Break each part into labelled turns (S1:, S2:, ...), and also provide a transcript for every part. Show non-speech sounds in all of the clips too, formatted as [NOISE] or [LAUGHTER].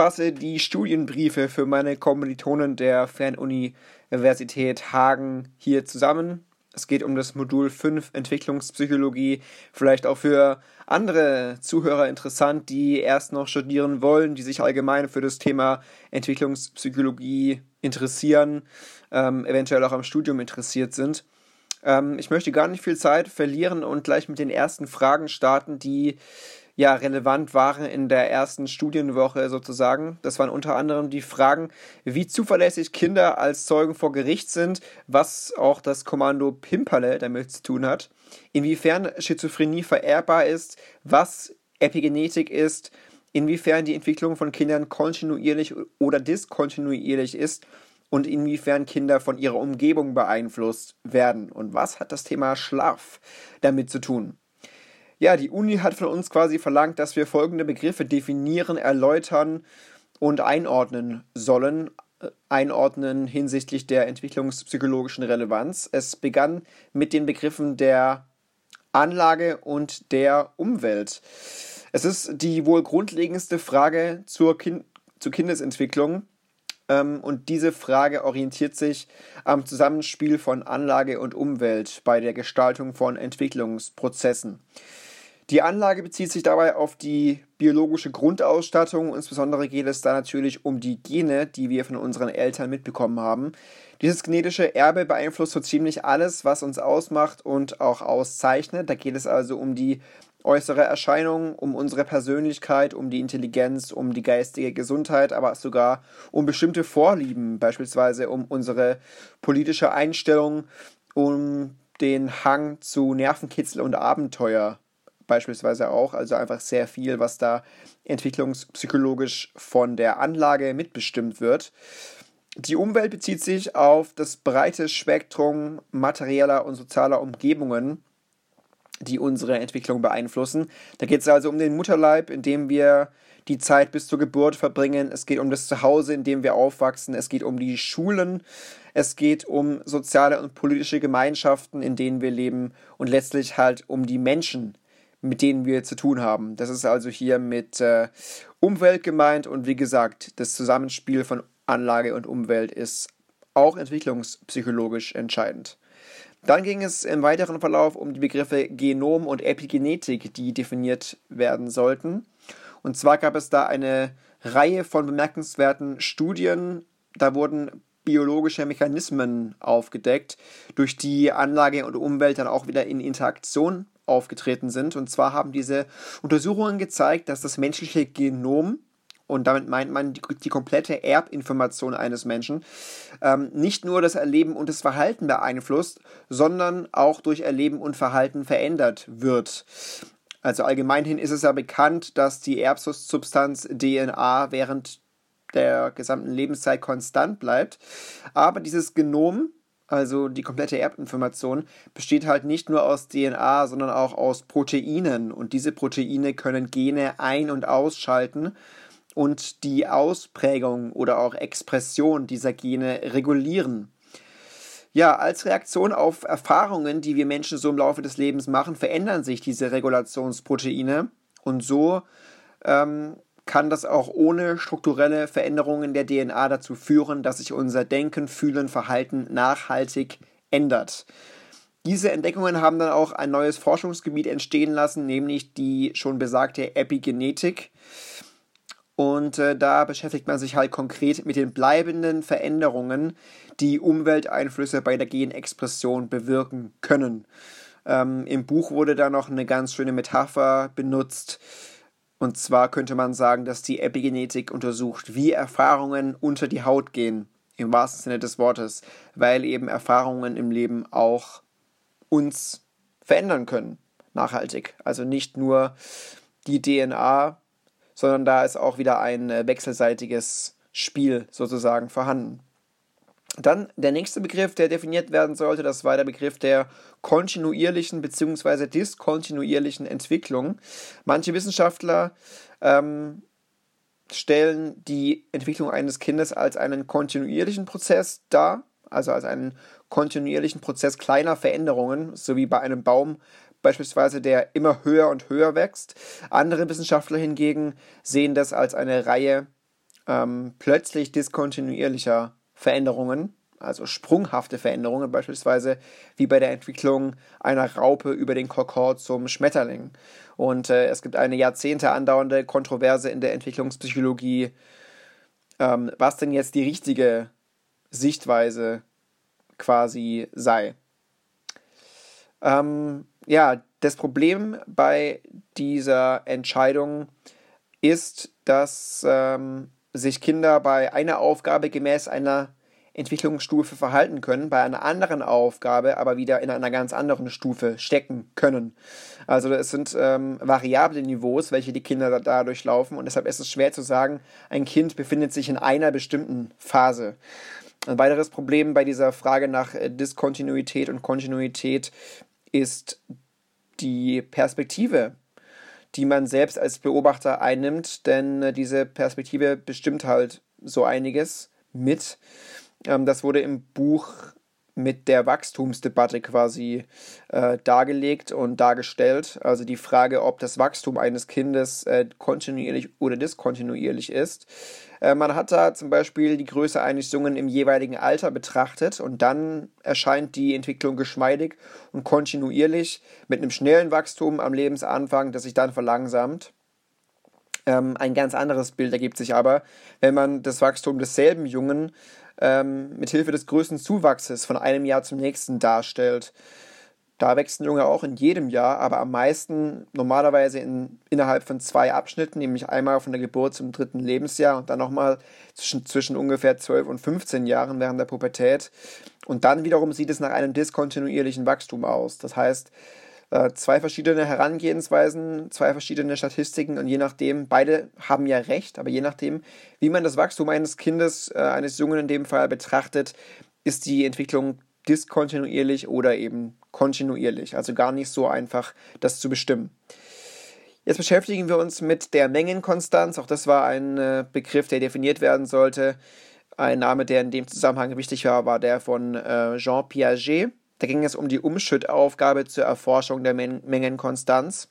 S1: Fasse die Studienbriefe für meine Kommilitonen der Fernuniversität Hagen hier zusammen. Es geht um das Modul 5 Entwicklungspsychologie, vielleicht auch für andere Zuhörer interessant, die erst noch studieren wollen, die sich allgemein für das Thema Entwicklungspsychologie interessieren, ähm, eventuell auch am Studium interessiert sind. Ähm, ich möchte gar nicht viel Zeit verlieren und gleich mit den ersten Fragen starten, die ja relevant waren in der ersten Studienwoche sozusagen. Das waren unter anderem die Fragen, wie zuverlässig Kinder als Zeugen vor Gericht sind, was auch das Kommando Pimperle damit zu tun hat, inwiefern Schizophrenie vererbbar ist, was Epigenetik ist, inwiefern die Entwicklung von Kindern kontinuierlich oder diskontinuierlich ist und inwiefern Kinder von ihrer Umgebung beeinflusst werden und was hat das Thema Schlaf damit zu tun. Ja, die Uni hat von uns quasi verlangt, dass wir folgende Begriffe definieren, erläutern und einordnen sollen. Äh, einordnen hinsichtlich der entwicklungspsychologischen Relevanz. Es begann mit den Begriffen der Anlage und der Umwelt. Es ist die wohl grundlegendste Frage zur, kind zur Kindesentwicklung. Ähm, und diese Frage orientiert sich am Zusammenspiel von Anlage und Umwelt bei der Gestaltung von Entwicklungsprozessen. Die Anlage bezieht sich dabei auf die biologische Grundausstattung. Insbesondere geht es da natürlich um die Gene, die wir von unseren Eltern mitbekommen haben. Dieses genetische Erbe beeinflusst so ziemlich alles, was uns ausmacht und auch auszeichnet. Da geht es also um die äußere Erscheinung, um unsere Persönlichkeit, um die Intelligenz, um die geistige Gesundheit, aber sogar um bestimmte Vorlieben, beispielsweise um unsere politische Einstellung, um den Hang zu Nervenkitzel und Abenteuer beispielsweise auch. Also einfach sehr viel, was da entwicklungspsychologisch von der Anlage mitbestimmt wird. Die Umwelt bezieht sich auf das breite Spektrum materieller und sozialer Umgebungen, die unsere Entwicklung beeinflussen. Da geht es also um den Mutterleib, in dem wir die Zeit bis zur Geburt verbringen. Es geht um das Zuhause, in dem wir aufwachsen. Es geht um die Schulen. Es geht um soziale und politische Gemeinschaften, in denen wir leben. Und letztlich halt um die Menschen, mit denen wir zu tun haben. Das ist also hier mit äh, Umwelt gemeint und wie gesagt, das Zusammenspiel von Anlage und Umwelt ist auch entwicklungspsychologisch entscheidend. Dann ging es im weiteren Verlauf um die Begriffe Genom und Epigenetik, die definiert werden sollten. Und zwar gab es da eine Reihe von bemerkenswerten Studien. Da wurden biologische Mechanismen aufgedeckt, durch die Anlage und Umwelt dann auch wieder in Interaktion aufgetreten sind. Und zwar haben diese Untersuchungen gezeigt, dass das menschliche Genom und damit meint man die, die komplette Erbinformation eines Menschen, ähm, nicht nur das Erleben und das Verhalten beeinflusst, sondern auch durch Erleben und Verhalten verändert wird. Also allgemeinhin ist es ja bekannt, dass die Erbsubstanz DNA während der gesamten Lebenszeit konstant bleibt. Aber dieses Genom also die komplette Erbinformation, besteht halt nicht nur aus DNA, sondern auch aus Proteinen. Und diese Proteine können Gene ein- und ausschalten und die Ausprägung oder auch Expression dieser Gene regulieren. Ja, als Reaktion auf Erfahrungen, die wir Menschen so im Laufe des Lebens machen, verändern sich diese Regulationsproteine und so ähm, kann das auch ohne strukturelle Veränderungen der DNA dazu führen, dass sich unser Denken, Fühlen, Verhalten nachhaltig ändert. Diese Entdeckungen haben dann auch ein neues Forschungsgebiet entstehen lassen, nämlich die schon besagte Epigenetik. Und äh, da beschäftigt man sich halt konkret mit den bleibenden Veränderungen, die Umwelteinflüsse bei der Genexpression bewirken können. Ähm, Im Buch wurde da noch eine ganz schöne Metapher benutzt, und zwar könnte man sagen, dass die Epigenetik untersucht, wie Erfahrungen unter die Haut gehen, im wahrsten Sinne des Wortes, weil eben Erfahrungen im Leben auch uns verändern können, nachhaltig. Also nicht nur die DNA, sondern da ist auch wieder ein äh, wechselseitiges Spiel sozusagen vorhanden. Dann der nächste Begriff, der definiert werden sollte, das war der Begriff der kontinuierlichen bzw. diskontinuierlichen Entwicklung. Manche Wissenschaftler ähm, stellen die Entwicklung eines Kindes als einen kontinuierlichen Prozess dar, also als einen kontinuierlichen Prozess kleiner Veränderungen, so wie bei einem Baum beispielsweise, der immer höher und höher wächst. Andere Wissenschaftler hingegen sehen das als eine Reihe ähm, plötzlich diskontinuierlicher Veränderungen, also sprunghafte Veränderungen, beispielsweise wie bei der Entwicklung einer Raupe über den Kokord zum Schmetterling. Und äh, es gibt eine Jahrzehnte andauernde Kontroverse in der Entwicklungspsychologie, ähm, was denn jetzt die richtige Sichtweise quasi sei. Ähm, ja, das Problem bei dieser Entscheidung ist, dass ähm, sich Kinder bei einer Aufgabe gemäß einer Entwicklungsstufe verhalten können, bei einer anderen Aufgabe aber wieder in einer ganz anderen Stufe stecken können. Also es sind ähm, variable Niveaus, welche die Kinder da, da durchlaufen und deshalb ist es schwer zu sagen, ein Kind befindet sich in einer bestimmten Phase. Ein weiteres Problem bei dieser Frage nach äh, Diskontinuität und Kontinuität ist die Perspektive, die man selbst als Beobachter einnimmt, denn äh, diese Perspektive bestimmt halt so einiges mit. Ähm, das wurde im Buch mit der Wachstumsdebatte quasi äh, dargelegt und dargestellt. Also die Frage, ob das Wachstum eines Kindes äh, kontinuierlich oder diskontinuierlich ist. Äh, man hat da zum Beispiel die Größe eines Jungen im jeweiligen Alter betrachtet und dann erscheint die Entwicklung geschmeidig und kontinuierlich mit einem schnellen Wachstum am Lebensanfang, das sich dann verlangsamt. Ähm, ein ganz anderes Bild ergibt sich aber, wenn man das Wachstum desselben Jungen ähm, mit Hilfe des größten Zuwachses von einem Jahr zum nächsten darstellt. Da wächst Junge auch in jedem Jahr, aber am meisten normalerweise in, innerhalb von zwei Abschnitten, nämlich einmal von der Geburt zum dritten Lebensjahr und dann nochmal zwischen, zwischen ungefähr 12 und 15 Jahren während der Pubertät. Und dann wiederum sieht es nach einem diskontinuierlichen Wachstum aus. Das heißt, äh, zwei verschiedene Herangehensweisen, zwei verschiedene Statistiken und je nachdem, beide haben ja recht, aber je nachdem, wie man das Wachstum eines Kindes, äh, eines Jungen in dem Fall betrachtet, ist die Entwicklung diskontinuierlich oder eben kontinuierlich. Also gar nicht so einfach, das zu bestimmen. Jetzt beschäftigen wir uns mit der Mengenkonstanz. Auch das war ein äh, Begriff, der definiert werden sollte. Ein Name, der in dem Zusammenhang wichtig war, war der von äh, Jean Piaget. Da ging es um die Umschüttaufgabe zur Erforschung der Men Mengenkonstanz.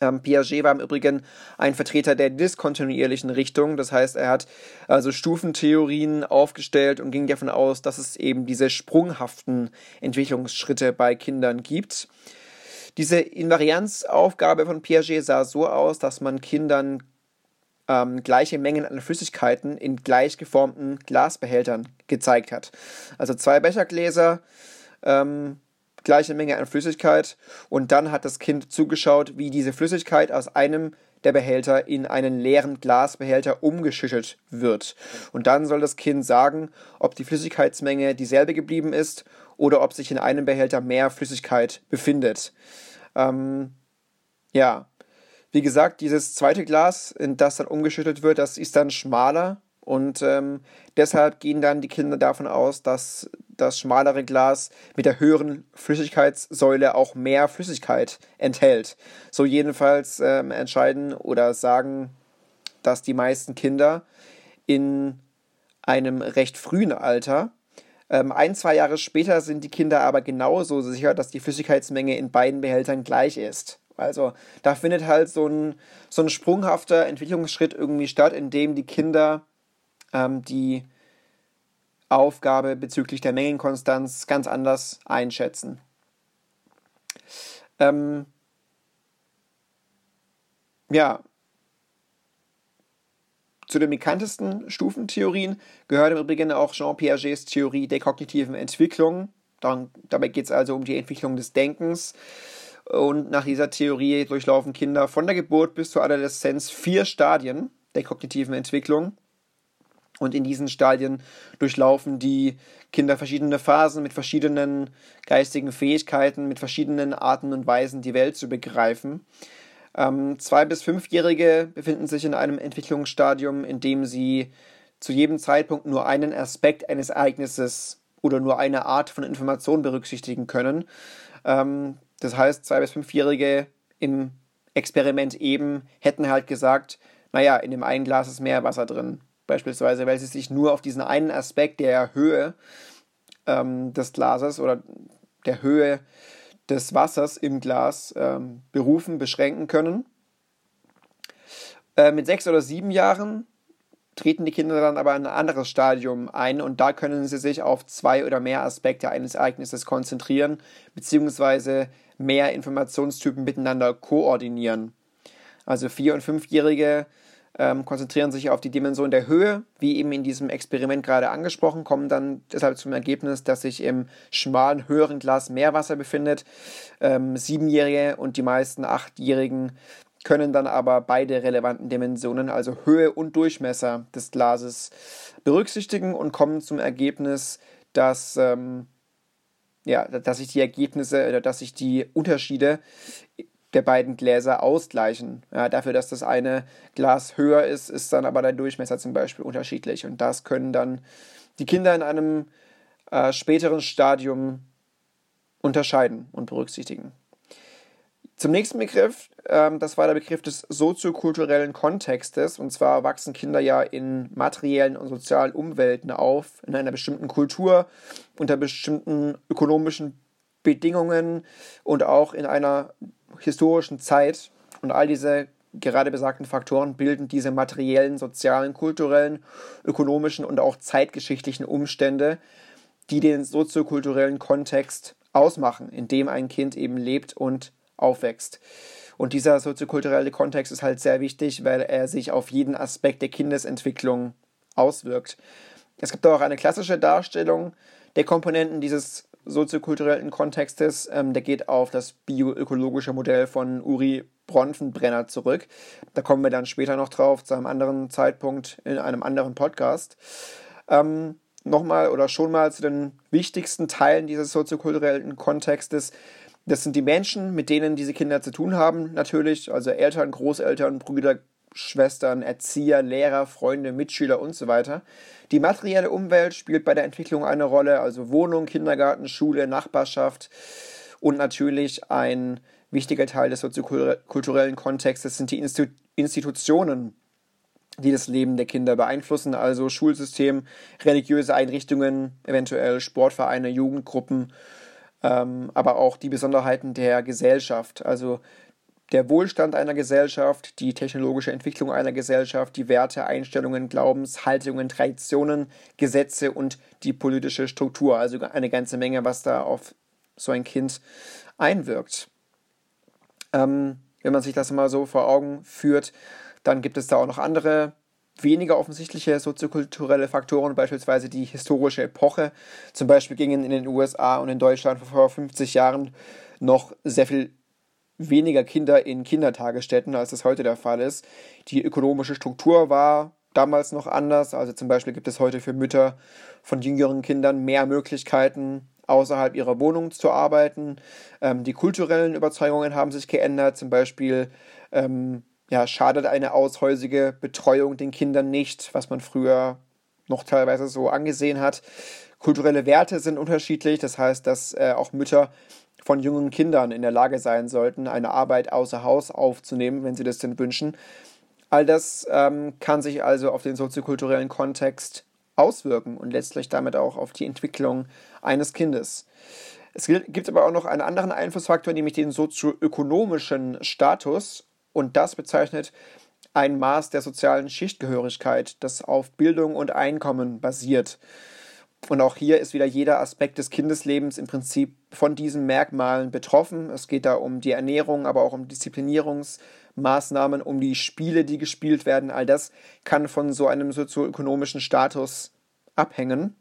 S1: Ähm, Piaget war im Übrigen ein Vertreter der diskontinuierlichen Richtung. Das heißt, er hat also Stufentheorien aufgestellt und ging davon aus, dass es eben diese sprunghaften Entwicklungsschritte bei Kindern gibt. Diese Invarianzaufgabe von Piaget sah so aus, dass man Kindern ähm, gleiche Mengen an Flüssigkeiten in gleich geformten Glasbehältern gezeigt hat. Also zwei Bechergläser ähm, gleiche Menge an Flüssigkeit und dann hat das Kind zugeschaut, wie diese Flüssigkeit aus einem der Behälter in einen leeren Glasbehälter umgeschüttet wird. Und dann soll das Kind sagen, ob die Flüssigkeitsmenge dieselbe geblieben ist oder ob sich in einem Behälter mehr Flüssigkeit befindet. Ähm, ja, wie gesagt, dieses zweite Glas, in das dann umgeschüttet wird, das ist dann schmaler und ähm, deshalb gehen dann die Kinder davon aus, dass das schmalere Glas mit der höheren Flüssigkeitssäule auch mehr Flüssigkeit enthält. So jedenfalls ähm, entscheiden oder sagen, dass die meisten Kinder in einem recht frühen Alter ähm, ein, zwei Jahre später sind die Kinder aber genauso sicher, dass die Flüssigkeitsmenge in beiden Behältern gleich ist. Also da findet halt so ein, so ein sprunghafter Entwicklungsschritt irgendwie statt, in dem die Kinder ähm, die Aufgabe bezüglich der Mengenkonstanz ganz anders einschätzen. Ähm, ja, zu den bekanntesten Stufentheorien gehört im Übrigen auch Jean Piagets Theorie der kognitiven Entwicklung. Dann, dabei geht es also um die Entwicklung des Denkens. Und nach dieser Theorie durchlaufen Kinder von der Geburt bis zur Adoleszenz vier Stadien der kognitiven Entwicklung. Und in diesen Stadien durchlaufen die Kinder verschiedene Phasen mit verschiedenen geistigen Fähigkeiten, mit verschiedenen Arten und Weisen, die Welt zu begreifen. Ähm, zwei- bis fünfjährige befinden sich in einem Entwicklungsstadium, in dem sie zu jedem Zeitpunkt nur einen Aspekt eines Ereignisses oder nur eine Art von Information berücksichtigen können. Ähm, das heißt, zwei- bis fünfjährige im Experiment eben hätten halt gesagt, naja, in dem einen Glas ist mehr Wasser drin beispielsweise, weil sie sich nur auf diesen einen Aspekt der Höhe ähm, des Glases oder der Höhe des Wassers im Glas ähm, berufen, beschränken können. Äh, mit sechs oder sieben Jahren treten die Kinder dann aber in ein anderes Stadium ein und da können sie sich auf zwei oder mehr Aspekte eines Ereignisses konzentrieren, beziehungsweise mehr Informationstypen miteinander koordinieren. Also Vier- und Fünfjährige ähm, konzentrieren sich auf die Dimension der Höhe, wie eben in diesem Experiment gerade angesprochen, kommen dann deshalb zum Ergebnis, dass sich im schmalen, höheren Glas mehr Wasser befindet. Ähm, Siebenjährige und die meisten Achtjährigen können dann aber beide relevanten Dimensionen, also Höhe und Durchmesser des Glases, berücksichtigen und kommen zum Ergebnis, dass, ähm, ja, dass sich die Ergebnisse oder dass sich die Unterschiede der beiden Gläser ausgleichen. Ja, dafür, dass das eine Glas höher ist, ist dann aber der Durchmesser zum Beispiel unterschiedlich. Und das können dann die Kinder in einem äh, späteren Stadium unterscheiden und berücksichtigen. Zum nächsten Begriff, ähm, das war der Begriff des soziokulturellen Kontextes. Und zwar wachsen Kinder ja in materiellen und sozialen Umwelten auf, in einer bestimmten Kultur, unter bestimmten ökonomischen Bedingungen und auch in einer historischen Zeit. Und all diese gerade besagten Faktoren bilden diese materiellen, sozialen, kulturellen, ökonomischen und auch zeitgeschichtlichen Umstände, die den soziokulturellen Kontext ausmachen, in dem ein Kind eben lebt und aufwächst. Und dieser soziokulturelle Kontext ist halt sehr wichtig, weil er sich auf jeden Aspekt der Kindesentwicklung auswirkt. Es gibt auch eine klassische Darstellung der Komponenten dieses soziokulturellen Kontextes. Ähm, der geht auf das bioökologische Modell von Uri Bronfenbrenner zurück. Da kommen wir dann später noch drauf, zu einem anderen Zeitpunkt in einem anderen Podcast. Ähm, Nochmal oder schon mal zu den wichtigsten Teilen dieses soziokulturellen Kontextes. Das sind die Menschen, mit denen diese Kinder zu tun haben, natürlich, also Eltern, Großeltern, Brüder, Schwestern, Erzieher, Lehrer, Freunde, Mitschüler und so weiter. Die materielle Umwelt spielt bei der Entwicklung eine Rolle, also Wohnung, Kindergarten, Schule, Nachbarschaft und natürlich ein wichtiger Teil des soziokulturellen Kontextes sind die Institu Institutionen, die das Leben der Kinder beeinflussen, also Schulsystem, religiöse Einrichtungen, eventuell Sportvereine, Jugendgruppen ähm, aber auch die Besonderheiten der Gesellschaft, also der Wohlstand einer Gesellschaft, die technologische Entwicklung einer Gesellschaft, die Werte, Einstellungen, Glaubenshaltungen, Traditionen, Gesetze und die politische Struktur. Also eine ganze Menge, was da auf so ein Kind einwirkt. Ähm, wenn man sich das mal so vor Augen führt, dann gibt es da auch noch andere weniger offensichtliche soziokulturelle Faktoren, beispielsweise die historische Epoche. Zum Beispiel gingen in den USA und in Deutschland vor 50 Jahren noch sehr viel weniger Kinder in Kindertagesstätten, als das heute der Fall ist. Die ökonomische Struktur war damals noch anders. Also zum Beispiel gibt es heute für Mütter von jüngeren Kindern mehr Möglichkeiten, außerhalb ihrer Wohnung zu arbeiten. Ähm, die kulturellen Überzeugungen haben sich geändert. Zum Beispiel ähm, ja, schadet eine aushäusige Betreuung den Kindern nicht, was man früher noch teilweise so angesehen hat. Kulturelle Werte sind unterschiedlich, das heißt, dass äh, auch Mütter von jungen Kindern in der Lage sein sollten, eine Arbeit außer Haus aufzunehmen, wenn sie das denn wünschen. All das ähm, kann sich also auf den soziokulturellen Kontext auswirken und letztlich damit auch auf die Entwicklung eines Kindes. Es gibt aber auch noch einen anderen Einflussfaktor, nämlich den sozioökonomischen Status. Und das bezeichnet ein Maß der sozialen Schichtgehörigkeit, das auf Bildung und Einkommen basiert. Und auch hier ist wieder jeder Aspekt des Kindeslebens im Prinzip von diesen Merkmalen betroffen. Es geht da um die Ernährung, aber auch um Disziplinierungsmaßnahmen, um die Spiele, die gespielt werden. All das kann von so einem sozioökonomischen Status abhängen.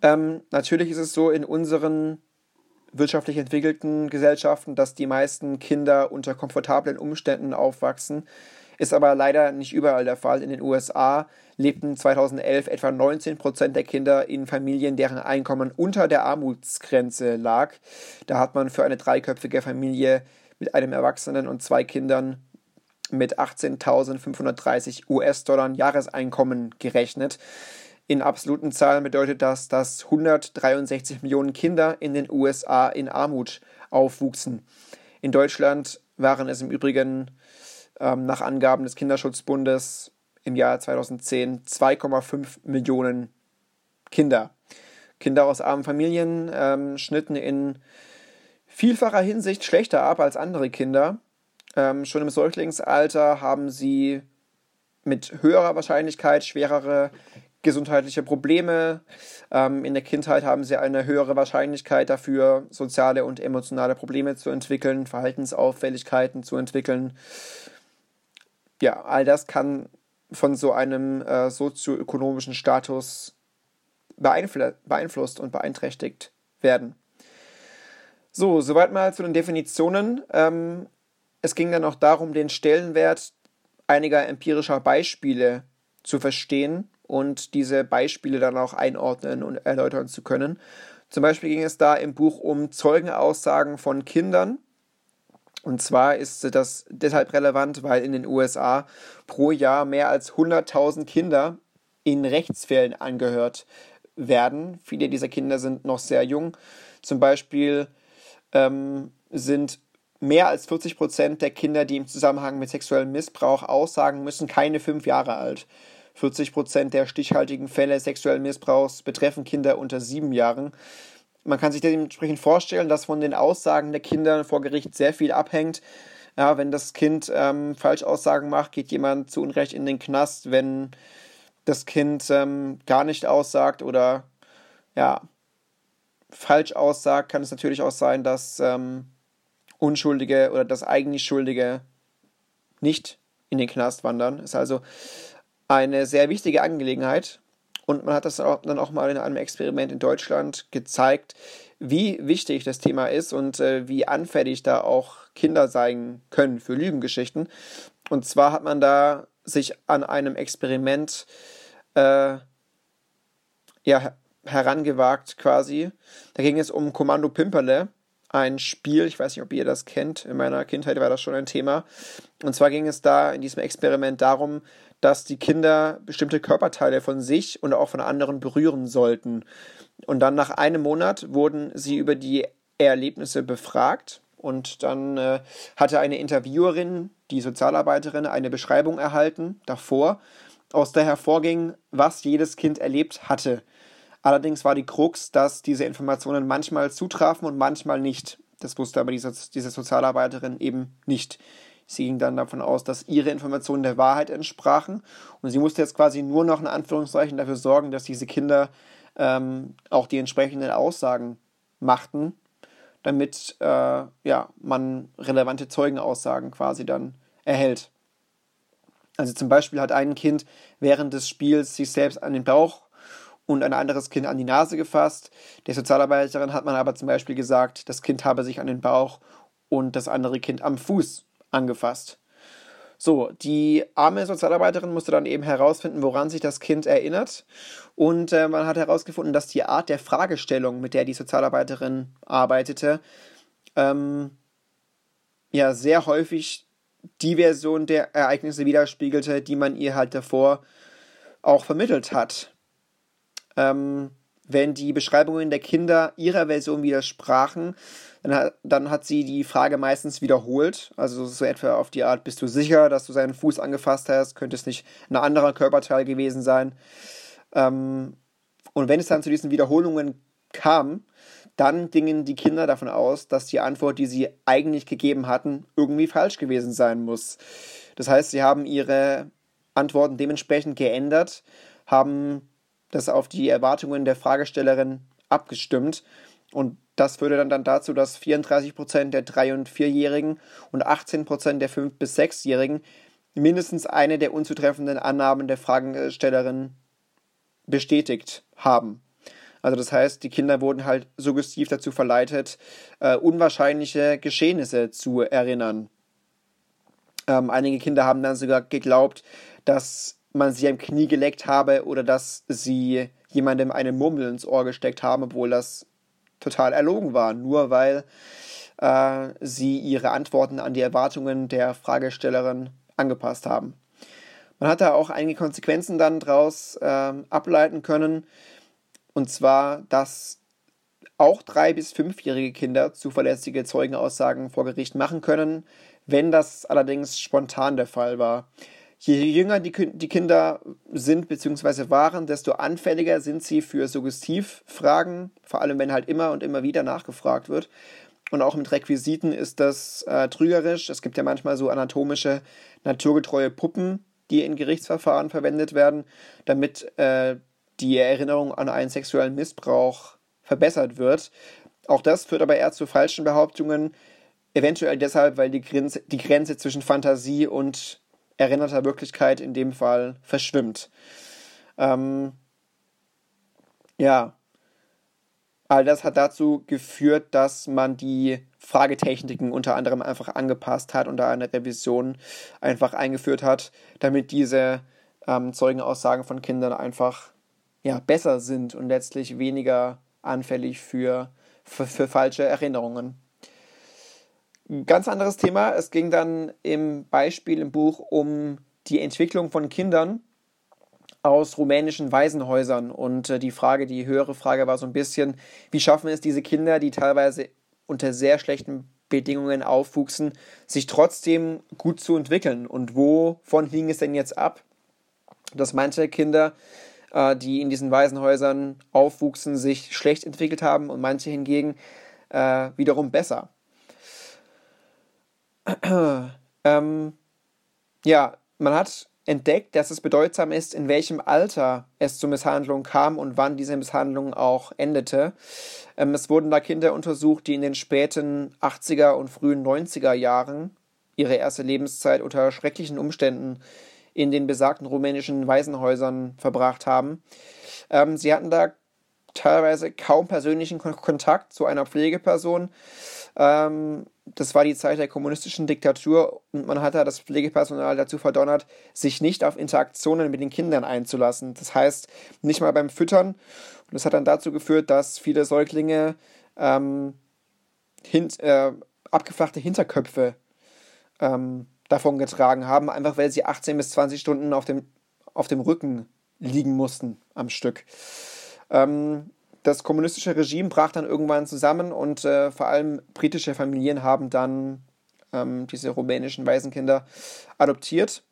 S1: Ähm, natürlich ist es so, in unseren wirtschaftlich entwickelten Gesellschaften, dass die meisten Kinder unter komfortablen Umständen aufwachsen. Ist aber leider nicht überall der Fall. In den USA lebten 2011 etwa 19 Prozent der Kinder in Familien, deren Einkommen unter der Armutsgrenze lag. Da hat man für eine dreiköpfige Familie mit einem Erwachsenen und zwei Kindern mit 18.530 US-Dollar Jahreseinkommen gerechnet. In absoluten Zahlen bedeutet das, dass 163 Millionen Kinder in den USA in Armut aufwuchsen. In Deutschland waren es im Übrigen ähm, nach Angaben des Kinderschutzbundes im Jahr 2010 2,5 Millionen Kinder. Kinder aus armen Familien ähm, schnitten in vielfacher Hinsicht schlechter ab als andere Kinder. Ähm, schon im Säuglingsalter haben sie mit höherer Wahrscheinlichkeit schwerere gesundheitliche Probleme. Ähm, in der Kindheit haben sie eine höhere Wahrscheinlichkeit dafür, soziale und emotionale Probleme zu entwickeln, Verhaltensauffälligkeiten zu entwickeln. Ja, all das kann von so einem äh, sozioökonomischen Status beeinfl beeinflusst und beeinträchtigt werden. So, soweit mal zu den Definitionen. Ähm, es ging dann auch darum, den Stellenwert einiger empirischer Beispiele zu verstehen und diese Beispiele dann auch einordnen und erläutern zu können. Zum Beispiel ging es da im Buch um Zeugenaussagen von Kindern. Und zwar ist das deshalb relevant, weil in den USA pro Jahr mehr als 100.000 Kinder in Rechtsfällen angehört werden. Viele dieser Kinder sind noch sehr jung. Zum Beispiel ähm, sind mehr als 40 Prozent der Kinder, die im Zusammenhang mit sexuellem Missbrauch aussagen müssen, keine fünf Jahre alt. 40 Prozent der stichhaltigen Fälle sexuellen Missbrauchs betreffen Kinder unter sieben Jahren. Man kann sich dementsprechend vorstellen, dass von den Aussagen der Kinder vor Gericht sehr viel abhängt. Ja, wenn das Kind ähm, Falschaussagen macht, geht jemand zu Unrecht in den Knast. Wenn das Kind ähm, gar nicht aussagt oder ja, falsch aussagt, kann es natürlich auch sein, dass ähm, Unschuldige oder das eigentlich Schuldige nicht in den Knast wandern. Ist also eine sehr wichtige Angelegenheit. Und man hat das dann auch mal in einem Experiment in Deutschland gezeigt, wie wichtig das Thema ist und äh, wie anfällig da auch Kinder sein können für Lügengeschichten. Und zwar hat man da sich an einem Experiment äh, ja, herangewagt quasi. Da ging es um Kommando Pimperle ein Spiel, ich weiß nicht, ob ihr das kennt, in meiner Kindheit war das schon ein Thema. Und zwar ging es da in diesem Experiment darum, dass die Kinder bestimmte Körperteile von sich und auch von anderen berühren sollten. Und dann nach einem Monat wurden sie über die Erlebnisse befragt. Und dann äh, hatte eine Interviewerin, die Sozialarbeiterin, eine Beschreibung erhalten davor, aus der hervorging, was jedes Kind erlebt hatte. Allerdings war die Krux, dass diese Informationen manchmal zutrafen und manchmal nicht. Das wusste aber diese, diese Sozialarbeiterin eben nicht. Sie ging dann davon aus, dass ihre Informationen der Wahrheit entsprachen und sie musste jetzt quasi nur noch in Anführungszeichen dafür sorgen, dass diese Kinder ähm, auch die entsprechenden Aussagen machten, damit äh, ja, man relevante Zeugenaussagen quasi dann erhält. Also zum Beispiel hat ein Kind während des Spiels sich selbst an den Bauch und ein anderes Kind an die Nase gefasst. Der Sozialarbeiterin hat man aber zum Beispiel gesagt, das Kind habe sich an den Bauch und das andere Kind am Fuß angefasst. So, die arme Sozialarbeiterin musste dann eben herausfinden, woran sich das Kind erinnert. Und äh, man hat herausgefunden, dass die Art der Fragestellung, mit der die Sozialarbeiterin arbeitete, ähm, ja sehr häufig die Version der Ereignisse widerspiegelte, die man ihr halt davor auch vermittelt hat ähm, wenn die Beschreibungen der Kinder ihrer Version widersprachen, dann hat, sie die Frage meistens wiederholt. Also so etwa auf die Art, bist du sicher, dass du seinen Fuß angefasst hast? Könnte es nicht ein anderer Körperteil gewesen sein? Ähm, und wenn es dann zu diesen Wiederholungen kam, dann gingen die Kinder davon aus, dass die Antwort, die sie eigentlich gegeben hatten, irgendwie falsch gewesen sein muss. Das heißt, sie haben ihre Antworten dementsprechend geändert, haben das auf die Erwartungen der Fragestellerin abgestimmt. Und das führte dann, dann dazu, dass 34% der 3- und 4-Jährigen und 18% der 5- bis 6-Jährigen mindestens eine der unzutreffenden Annahmen der Fragestellerin bestätigt haben. Also das heißt, die Kinder wurden halt suggestiv dazu verleitet, äh, unwahrscheinliche Geschehnisse zu erinnern. Ähm, einige Kinder haben dann sogar geglaubt, dass man sie am Knie geleckt habe oder dass sie jemandem eine Murmel ins Ohr gesteckt haben, obwohl das total erlogen war, nur weil äh, sie ihre Antworten an die Erwartungen der Fragestellerin angepasst haben. Man hat da auch einige Konsequenzen dann daraus äh, ableiten können, und zwar, dass auch drei- bis fünfjährige Kinder zuverlässige Zeugenaussagen vor Gericht machen können, wenn das allerdings spontan der Fall war. Je jünger die, die Kinder sind bzw. waren, desto anfälliger sind sie für Suggestivfragen, vor allem wenn halt immer und immer wieder nachgefragt wird. Und auch mit Requisiten ist das äh, trügerisch. Es gibt ja manchmal so anatomische, naturgetreue Puppen, die in Gerichtsverfahren verwendet werden, damit äh, die Erinnerung an einen sexuellen Missbrauch verbessert wird. Auch das führt aber eher zu falschen Behauptungen, eventuell deshalb, weil die Grenze, die Grenze zwischen Fantasie und erinnerter Wirklichkeit in dem Fall verschwimmt. Ähm, ja, all das hat dazu geführt, dass man die Fragetechniken unter anderem einfach angepasst hat und da eine Revision einfach eingeführt hat, damit diese ähm, Zeugenaussagen von Kindern einfach ja, besser sind und letztlich weniger anfällig für, für, für falsche Erinnerungen. Ganz anderes Thema. Es ging dann im Beispiel im Buch um die Entwicklung von Kindern aus rumänischen Waisenhäusern. Und äh, die Frage, die höhere Frage war so ein bisschen, wie schaffen es diese Kinder, die teilweise unter sehr schlechten Bedingungen aufwuchsen, sich trotzdem gut zu entwickeln? Und wovon hing es denn jetzt ab, dass manche Kinder, äh, die in diesen Waisenhäusern aufwuchsen, sich schlecht entwickelt haben und manche hingegen äh, wiederum besser? [CLEARS THROAT] ähm, ja, man hat entdeckt, dass es bedeutsam ist, in welchem Alter es zur Misshandlung kam und wann diese Misshandlung auch endete. Ähm, es wurden da Kinder untersucht, die in den späten 80er und frühen 90er Jahren ihre erste Lebenszeit unter schrecklichen Umständen in den besagten rumänischen Waisenhäusern verbracht haben. Ähm, sie hatten da teilweise kaum persönlichen Kontakt zu einer Pflegeperson. Ähm, das war die Zeit der kommunistischen Diktatur und man hat da das Pflegepersonal dazu verdonnert, sich nicht auf Interaktionen mit den Kindern einzulassen. Das heißt, nicht mal beim Füttern. Und das hat dann dazu geführt, dass viele Säuglinge ähm, hint, äh, abgeflachte Hinterköpfe ähm, davon getragen haben, einfach weil sie 18 bis 20 Stunden auf dem, auf dem Rücken liegen mussten am Stück. Ähm, das kommunistische Regime brach dann irgendwann zusammen und äh, vor allem britische Familien haben dann ähm, diese rumänischen Waisenkinder adoptiert.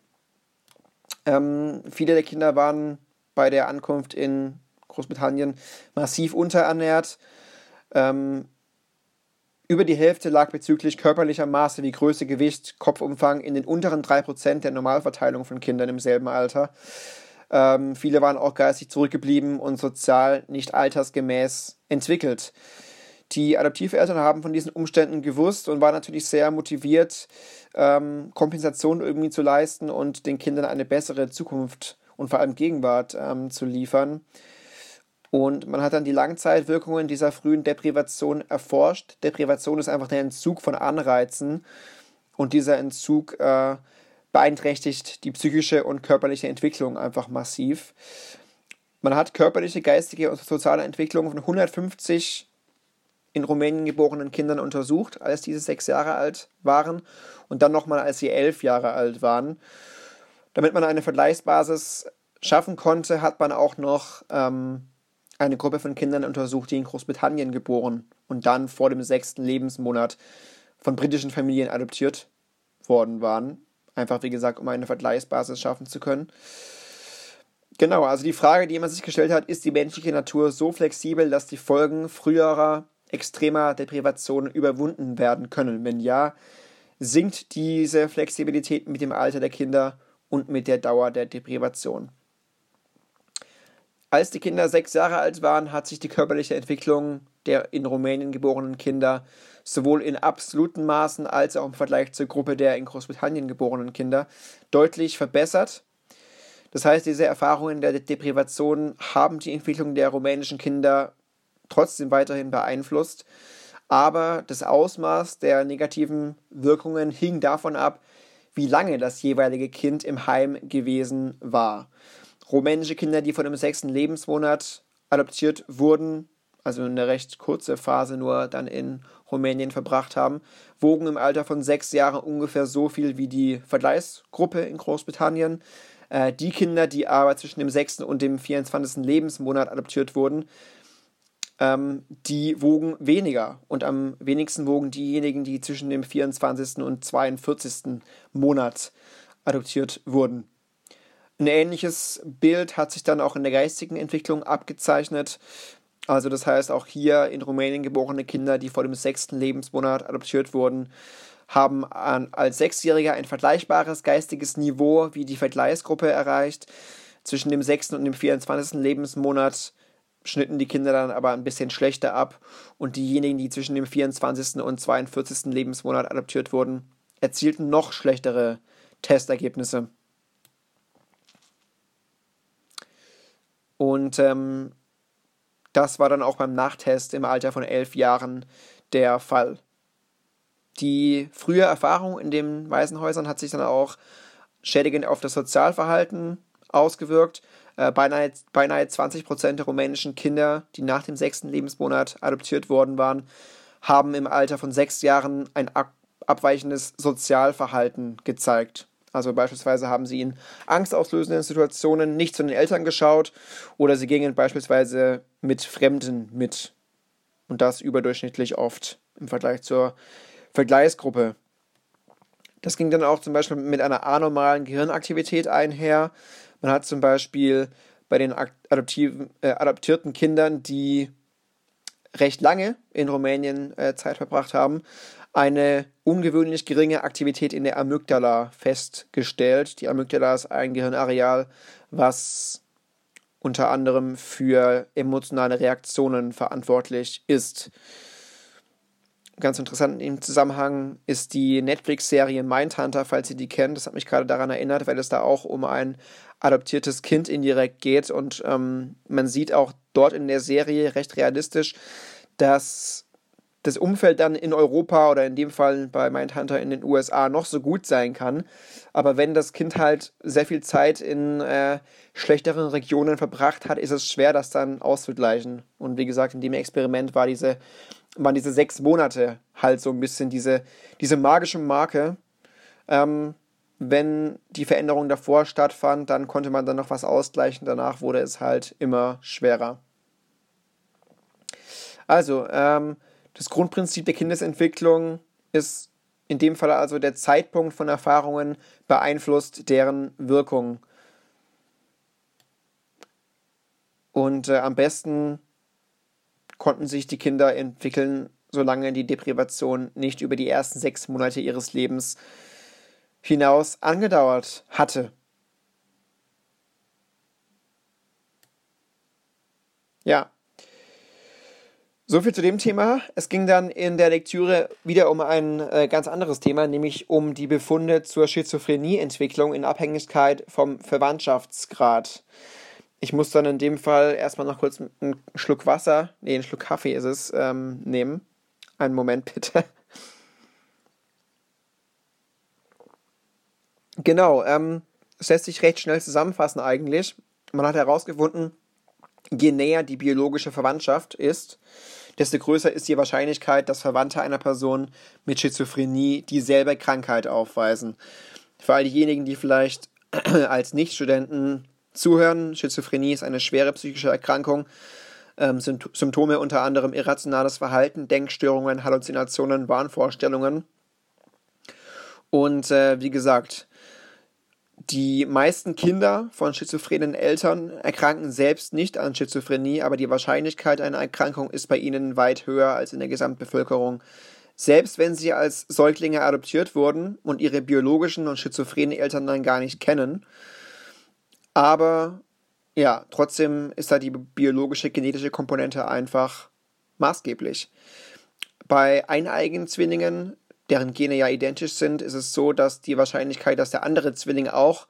S1: Ähm, viele der Kinder waren bei der Ankunft in Großbritannien massiv unterernährt. Ähm, über die Hälfte lag bezüglich körperlicher Maße wie Größe, Gewicht, Kopfumfang in den unteren 3% der Normalverteilung von Kindern im selben Alter. Ähm, viele waren auch geistig zurückgeblieben und sozial nicht altersgemäß entwickelt. Die Adoptiveltern haben von diesen Umständen gewusst und waren natürlich sehr motiviert, ähm, Kompensation irgendwie zu leisten und den Kindern eine bessere Zukunft und vor allem Gegenwart ähm, zu liefern. Und man hat dann die Langzeitwirkungen dieser frühen Deprivation erforscht. Deprivation ist einfach der Entzug von Anreizen und dieser Entzug äh, beeinträchtigt die psychische und körperliche Entwicklung einfach massiv. Man hat körperliche, geistige und soziale Entwicklung von 150 in Rumänien geborenen Kindern untersucht, als diese sechs Jahre alt waren und dann nochmal, als sie elf Jahre alt waren. Damit man eine Vergleichsbasis schaffen konnte, hat man auch noch ähm, eine Gruppe von Kindern untersucht, die in Großbritannien geboren und dann vor dem sechsten Lebensmonat von britischen Familien adoptiert worden waren. Einfach, wie gesagt, um eine Vergleichsbasis schaffen zu können. Genau, also die Frage, die man sich gestellt hat, ist die menschliche Natur so flexibel, dass die Folgen früherer extremer Deprivationen überwunden werden können? Wenn ja, sinkt diese Flexibilität mit dem Alter der Kinder und mit der Dauer der Deprivation. Als die Kinder sechs Jahre alt waren, hat sich die körperliche Entwicklung der in Rumänien geborenen Kinder sowohl in absoluten Maßen als auch im Vergleich zur Gruppe der in Großbritannien geborenen Kinder deutlich verbessert. Das heißt, diese Erfahrungen der Deprivation haben die Entwicklung der rumänischen Kinder trotzdem weiterhin beeinflusst, aber das Ausmaß der negativen Wirkungen hing davon ab, wie lange das jeweilige Kind im Heim gewesen war. Rumänische Kinder, die von dem sechsten Lebensmonat adoptiert wurden, also eine recht kurze Phase nur dann in Rumänien verbracht haben, wogen im Alter von sechs Jahren ungefähr so viel wie die Vergleichsgruppe in Großbritannien. Äh, die Kinder, die aber zwischen dem sechsten und dem 24. Lebensmonat adoptiert wurden, ähm, die wogen weniger. Und am wenigsten wogen diejenigen, die zwischen dem 24. und 42. Monat adoptiert wurden. Ein ähnliches Bild hat sich dann auch in der geistigen Entwicklung abgezeichnet. Also das heißt, auch hier in Rumänien geborene Kinder, die vor dem sechsten Lebensmonat adoptiert wurden, haben an, als Sechsjähriger ein vergleichbares geistiges Niveau wie die Vergleichsgruppe erreicht. Zwischen dem 6. und dem 24. Lebensmonat schnitten die Kinder dann aber ein bisschen schlechter ab und diejenigen, die zwischen dem 24. und 42. Lebensmonat adoptiert wurden, erzielten noch schlechtere Testergebnisse. Und ähm, das war dann auch beim Nachtest im Alter von elf Jahren der Fall. Die frühe Erfahrung in den Waisenhäusern hat sich dann auch schädigend auf das Sozialverhalten ausgewirkt. Äh, beinahe, beinahe 20 Prozent der rumänischen Kinder, die nach dem sechsten Lebensmonat adoptiert worden waren, haben im Alter von sechs Jahren ein ab abweichendes Sozialverhalten gezeigt. Also beispielsweise haben sie in angstauslösenden Situationen nicht zu den Eltern geschaut oder sie gingen beispielsweise mit Fremden mit. Und das überdurchschnittlich oft im Vergleich zur Vergleichsgruppe. Das ging dann auch zum Beispiel mit einer anormalen Gehirnaktivität einher. Man hat zum Beispiel bei den adoptiven, äh, adoptierten Kindern, die recht lange in Rumänien äh, Zeit verbracht haben, eine ungewöhnlich geringe Aktivität in der Amygdala festgestellt. Die Amygdala ist ein Gehirnareal, was unter anderem für emotionale Reaktionen verantwortlich ist. Ganz interessant im Zusammenhang ist die Netflix-Serie Mindhunter, falls ihr die kennt. Das hat mich gerade daran erinnert, weil es da auch um ein adoptiertes Kind indirekt geht. Und ähm, man sieht auch dort in der Serie recht realistisch, dass das Umfeld dann in Europa oder in dem Fall bei Mindhunter in den USA noch so gut sein kann. Aber wenn das Kind halt sehr viel Zeit in äh, schlechteren Regionen verbracht hat, ist es schwer, das dann auszugleichen. Und wie gesagt, in dem Experiment war diese, waren diese sechs Monate halt so ein bisschen diese, diese magische Marke. Ähm, wenn die Veränderung davor stattfand, dann konnte man dann noch was ausgleichen. Danach wurde es halt immer schwerer. Also, ähm, das Grundprinzip der Kindesentwicklung ist in dem Fall also der Zeitpunkt von Erfahrungen beeinflusst deren Wirkung. Und äh, am besten konnten sich die Kinder entwickeln, solange die Deprivation nicht über die ersten sechs Monate ihres Lebens hinaus angedauert hatte. Ja, so viel zu dem Thema. Es ging dann in der Lektüre wieder um ein äh, ganz anderes Thema, nämlich um die Befunde zur Schizophrenieentwicklung in Abhängigkeit vom Verwandtschaftsgrad. Ich muss dann in dem Fall erstmal noch kurz einen Schluck Wasser, nee, einen Schluck Kaffee ist es, ähm, nehmen. Einen Moment [LAUGHS] bitte. Genau, ähm, es lässt sich recht schnell zusammenfassen eigentlich. Man hat herausgefunden, je näher die biologische Verwandtschaft ist, desto größer ist die Wahrscheinlichkeit, dass Verwandte einer Person mit Schizophrenie dieselbe Krankheit aufweisen. Für all diejenigen, die vielleicht [CLEARS THROAT] als Nichtstudenten zuhören, Schizophrenie ist eine schwere psychische Erkrankung. Ähm, Symptome unter anderem irrationales Verhalten, Denkstörungen, Halluzinationen, Wahnvorstellungen. Und äh, wie gesagt, die meisten Kinder von schizophrenen Eltern erkranken selbst nicht an Schizophrenie, aber die Wahrscheinlichkeit einer Erkrankung ist bei ihnen weit höher als in der Gesamtbevölkerung. Selbst wenn sie als Säuglinge adoptiert wurden und ihre biologischen und schizophrenen Eltern dann gar nicht kennen. Aber ja, trotzdem ist da die biologische genetische Komponente einfach maßgeblich. Bei eineigen Zwillingen deren Gene ja identisch sind, ist es so, dass die Wahrscheinlichkeit, dass der andere Zwilling auch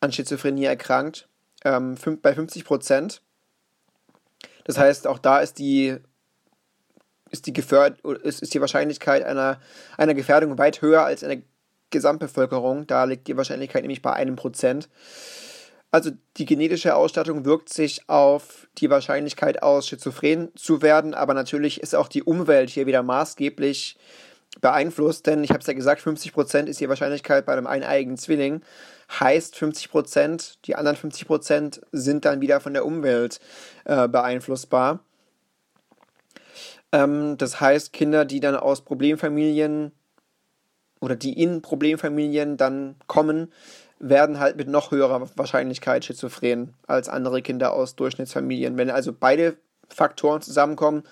S1: an Schizophrenie erkrankt, ähm, bei 50 Prozent. Das heißt, auch da ist die, ist die, Gefährd ist, ist die Wahrscheinlichkeit einer, einer Gefährdung weit höher als in der Gesamtbevölkerung. Da liegt die Wahrscheinlichkeit nämlich bei einem Prozent. Also die genetische Ausstattung wirkt sich auf die Wahrscheinlichkeit aus, schizophren zu werden, aber natürlich ist auch die Umwelt hier wieder maßgeblich beeinflusst, denn ich habe es ja gesagt, 50% ist die Wahrscheinlichkeit bei einem eineigen Zwilling. Heißt 50%, die anderen 50% sind dann wieder von der Umwelt äh, beeinflussbar. Ähm, das heißt, Kinder, die dann aus Problemfamilien oder die in Problemfamilien dann kommen, werden halt mit noch höherer Wahrscheinlichkeit schizophren als andere Kinder aus Durchschnittsfamilien. Wenn also beide Faktoren zusammenkommen,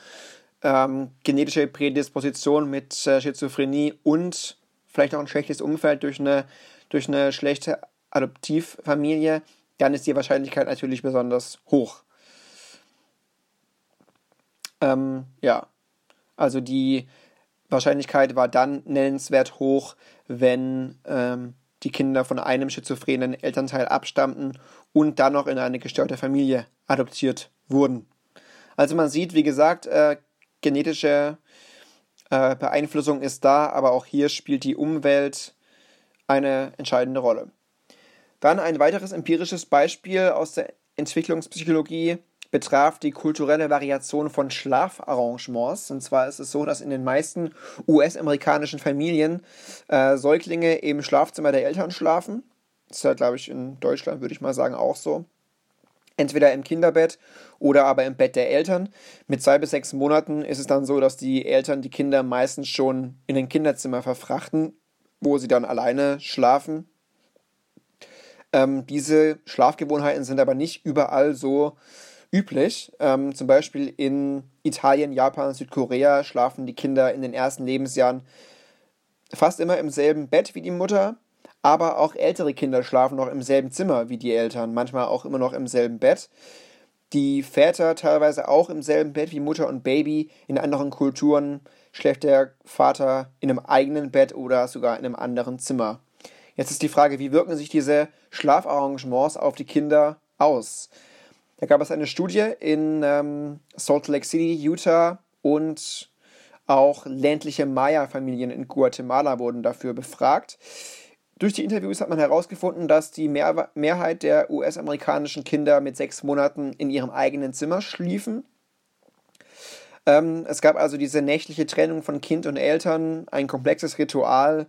S1: ähm, genetische Prädisposition mit äh, Schizophrenie und vielleicht auch ein schlechtes Umfeld durch eine, durch eine schlechte Adoptivfamilie, dann ist die Wahrscheinlichkeit natürlich besonders hoch. Ähm, ja, also die Wahrscheinlichkeit war dann nennenswert hoch, wenn ähm, die Kinder von einem schizophrenen Elternteil abstammten und dann noch in eine gestörte Familie adoptiert wurden. Also man sieht, wie gesagt, äh, genetische äh, Beeinflussung ist da, aber auch hier spielt die Umwelt eine entscheidende Rolle. Dann ein weiteres empirisches Beispiel aus der Entwicklungspsychologie betraf die kulturelle Variation von Schlafarrangements. Und zwar ist es so, dass in den meisten US-amerikanischen Familien äh, Säuglinge im Schlafzimmer der Eltern schlafen. Das ist ja, glaube ich, in Deutschland, würde ich mal sagen, auch so. Entweder im Kinderbett oder aber im Bett der Eltern. Mit zwei bis sechs Monaten ist es dann so, dass die Eltern die Kinder meistens schon in ein Kinderzimmer verfrachten, wo sie dann alleine schlafen. Ähm, diese Schlafgewohnheiten sind aber nicht überall so üblich. Ähm, zum Beispiel in Italien, Japan, Südkorea schlafen die Kinder in den ersten Lebensjahren fast immer im selben Bett wie die Mutter aber auch ältere Kinder schlafen noch im selben Zimmer wie die Eltern, manchmal auch immer noch im selben Bett. Die Väter teilweise auch im selben Bett wie Mutter und Baby. In anderen Kulturen schläft der Vater in einem eigenen Bett oder sogar in einem anderen Zimmer. Jetzt ist die Frage, wie wirken sich diese Schlafarrangements auf die Kinder aus? Da gab es eine Studie in ähm, Salt Lake City, Utah und auch ländliche Maya-Familien in Guatemala wurden dafür befragt. Durch die Interviews hat man herausgefunden, dass die Mehr Mehrheit der US-amerikanischen Kinder mit sechs Monaten in ihrem eigenen Zimmer schliefen. Ähm, es gab also diese nächtliche Trennung von Kind und Eltern, ein komplexes Ritual,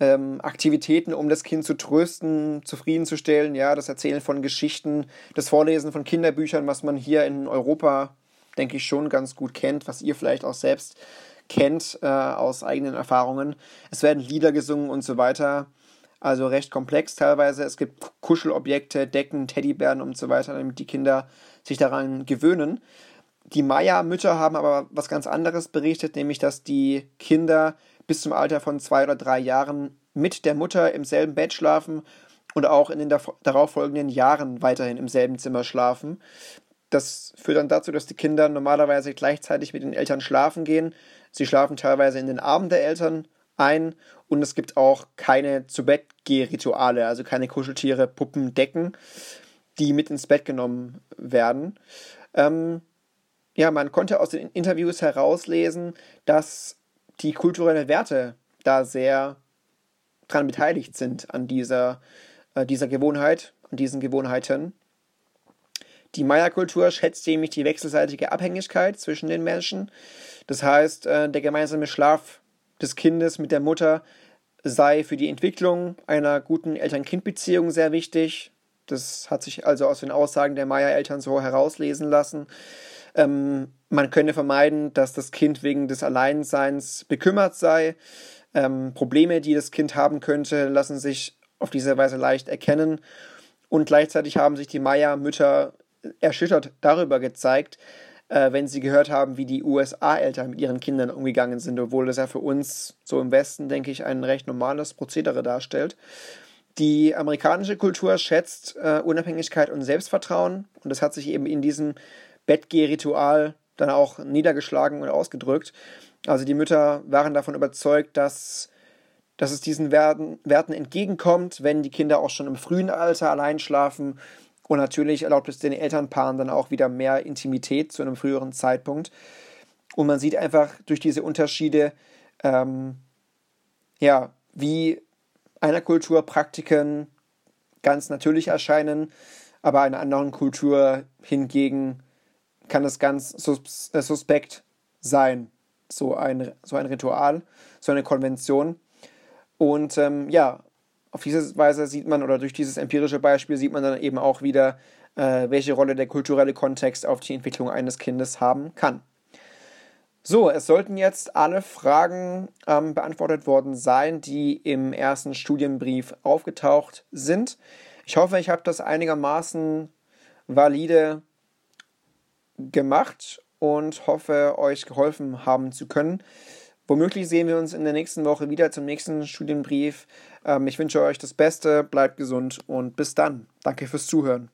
S1: ähm, Aktivitäten, um das Kind zu trösten, zufriedenzustellen, ja, das Erzählen von Geschichten, das Vorlesen von Kinderbüchern, was man hier in Europa, denke ich, schon ganz gut kennt, was ihr vielleicht auch selbst kennt äh, aus eigenen Erfahrungen. Es werden Lieder gesungen und so weiter also recht komplex teilweise. Es gibt Kuschelobjekte, Decken, Teddybären und so weiter, damit die Kinder sich daran gewöhnen. Die Maya-Mütter haben aber was ganz anderes berichtet, nämlich dass die Kinder bis zum Alter von zwei oder drei Jahren mit der Mutter im selben Bett schlafen und auch in den darauffolgenden Jahren weiterhin im selben Zimmer schlafen. Das führt dann dazu, dass die Kinder normalerweise gleichzeitig mit den Eltern schlafen gehen. Sie schlafen teilweise in den Armen der Eltern ein und es gibt auch keine zu Bett rituale also keine Kuscheltiere, Puppen, Decken, die mit ins Bett genommen werden. Ähm, ja, man konnte aus den Interviews herauslesen, dass die kulturellen Werte da sehr dran beteiligt sind an dieser, äh, dieser Gewohnheit, an diesen Gewohnheiten. Die Maya-Kultur schätzt nämlich die wechselseitige Abhängigkeit zwischen den Menschen. Das heißt, äh, der gemeinsame Schlaf des Kindes mit der Mutter sei für die Entwicklung einer guten Eltern-Kind-Beziehung sehr wichtig. Das hat sich also aus den Aussagen der Maya-Eltern so herauslesen lassen. Ähm, man könne vermeiden, dass das Kind wegen des Alleinseins bekümmert sei. Ähm, Probleme, die das Kind haben könnte, lassen sich auf diese Weise leicht erkennen. Und gleichzeitig haben sich die Maya-Mütter erschüttert darüber gezeigt, äh, wenn sie gehört haben, wie die USA-Eltern mit ihren Kindern umgegangen sind, obwohl das ja für uns so im Westen, denke ich, ein recht normales Prozedere darstellt. Die amerikanische Kultur schätzt äh, Unabhängigkeit und Selbstvertrauen und das hat sich eben in diesem Bettgeh-Ritual dann auch niedergeschlagen und ausgedrückt. Also die Mütter waren davon überzeugt, dass, dass es diesen Werten, Werten entgegenkommt, wenn die Kinder auch schon im frühen Alter allein schlafen und natürlich erlaubt es den Elternpaaren dann auch wieder mehr Intimität zu einem früheren Zeitpunkt. Und man sieht einfach durch diese Unterschiede, ähm, ja, wie einer Kultur Praktiken ganz natürlich erscheinen, aber einer anderen Kultur hingegen kann es ganz sus äh, suspekt sein, so ein, so ein Ritual, so eine Konvention. Und ähm, ja, auf diese Weise sieht man, oder durch dieses empirische Beispiel sieht man dann eben auch wieder, äh, welche Rolle der kulturelle Kontext auf die Entwicklung eines Kindes haben kann. So, es sollten jetzt alle Fragen ähm, beantwortet worden sein, die im ersten Studienbrief aufgetaucht sind. Ich hoffe, ich habe das einigermaßen valide gemacht und hoffe, euch geholfen haben zu können. Womöglich sehen wir uns in der nächsten Woche wieder zum nächsten Studienbrief. Ähm, ich wünsche euch das Beste, bleibt gesund und bis dann. Danke fürs Zuhören.